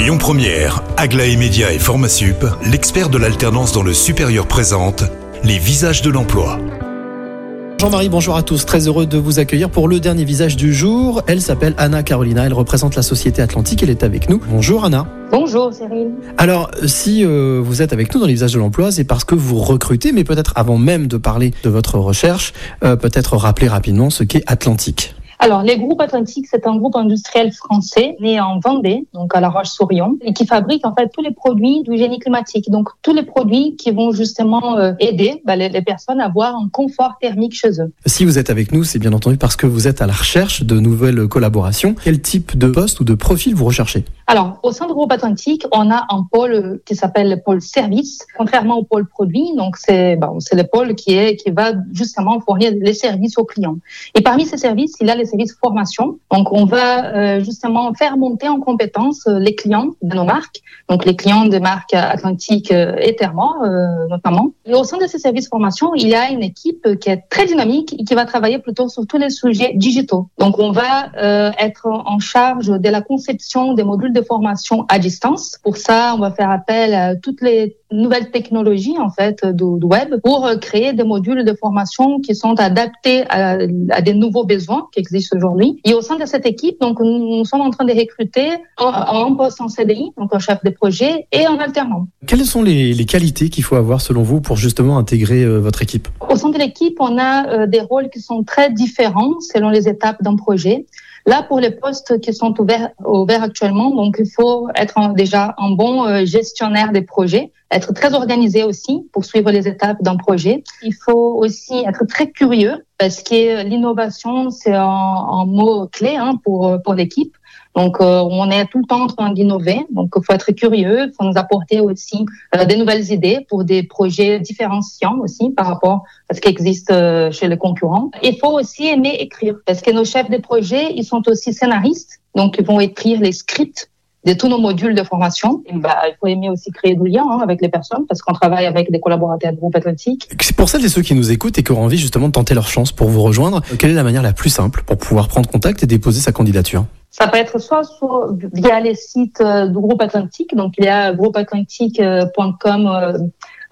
Lyon Première, Aglaé Média et Formasup, l'expert de l'alternance dans le supérieur présente les visages de l'emploi. Jean-Marie, bonjour à tous. Très heureux de vous accueillir pour le dernier visage du jour. Elle s'appelle Anna Carolina. Elle représente la Société Atlantique. Elle est avec nous. Bonjour Anna. Bonjour Cyril. Alors, si euh, vous êtes avec nous dans les visages de l'emploi, c'est parce que vous recrutez, mais peut-être avant même de parler de votre recherche, euh, peut-être rappeler rapidement ce qu'est Atlantique. Alors, les groupes Atlantiques, c'est un groupe industriel français né en Vendée, donc à La Roche-sur-Yon, et qui fabrique en fait tous les produits du génie climatique. Donc, tous les produits qui vont justement euh, aider bah, les, les, personnes à avoir un confort thermique chez eux. Si vous êtes avec nous, c'est bien entendu parce que vous êtes à la recherche de nouvelles collaborations. Quel type de poste ou de profil vous recherchez? Alors, au sein du groupe Atlantique, on a un pôle qui s'appelle le pôle service, contrairement au pôle produit. Donc, c'est bon, le pôle qui, est, qui va justement fournir les services aux clients. Et parmi ces services, il y a les services formation. Donc, on va euh, justement faire monter en compétence euh, les clients de nos marques, donc les clients des marques Atlantique euh, et Thermo euh, notamment. Et au sein de ces services formation, il y a une équipe qui est très dynamique et qui va travailler plutôt sur tous les sujets digitaux. Donc, on va être en charge de la conception des modules de formation à distance. Pour ça, on va faire appel à toutes les nouvelles technologies en fait du, du web pour créer des modules de formation qui sont adaptés à, à des nouveaux besoins qui existent aujourd'hui. Et au sein de cette équipe, donc nous, nous sommes en train de recruter en, en poste en CDI, donc un chef de projet et en alternant. Quelles sont les, les qualités qu'il faut avoir selon vous pour justement intégrer euh, votre équipe? Au sein de l'équipe, on a euh, des rôles qui sont très différents selon les étapes d'un projet. Là, pour les postes qui sont ouverts, ouverts actuellement, donc il faut être déjà un bon euh, gestionnaire des projets, être très organisé aussi pour suivre les étapes d'un projet. Il faut aussi être très curieux parce que l'innovation, c'est un, un, mot clé hein, pour, pour l'équipe. Donc, euh, on est tout le temps en train d'innover. Donc, il faut être curieux. Il faut nous apporter aussi euh, des nouvelles idées pour des projets différenciants aussi par rapport à ce qui existe euh, chez les concurrents. Il faut aussi aimer écrire parce que nos chefs de projet, ils sont aussi scénaristes. Donc, ils vont écrire les scripts de tous nos modules de formation. Et bah, il faut aimer aussi créer du lien hein, avec les personnes parce qu'on travaille avec des collaborateurs de groupe Atlantique. C'est pour celles et ceux qui nous écoutent et qui auront envie justement de tenter leur chance pour vous rejoindre. Quelle est la manière la plus simple pour pouvoir prendre contact et déposer sa candidature? Ça peut être soit sur, via les sites du groupe Atlantique, donc il y a groupeatlantique.com euh,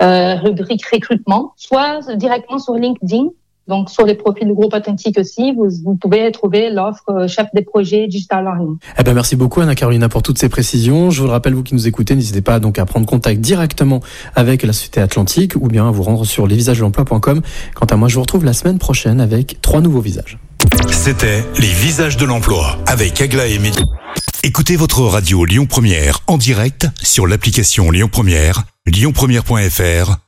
euh, rubrique recrutement, soit directement sur LinkedIn. Donc, sur les profils du groupe Atlantique aussi, vous, vous pouvez trouver l'offre chef des projets Digital Learning. Eh ben, merci beaucoup, Anna Carolina, pour toutes ces précisions. Je vous le rappelle, vous qui nous écoutez, n'hésitez pas donc à prendre contact directement avec la Société Atlantique ou bien à vous rendre sur lesvisagesdelemploi.com. Quant à moi, je vous retrouve la semaine prochaine avec trois nouveaux visages. C'était Les Visages de l'Emploi avec Agla et Midi. Écoutez votre radio Lyon Première en direct sur l'application Lyon Première, lyonpremière.fr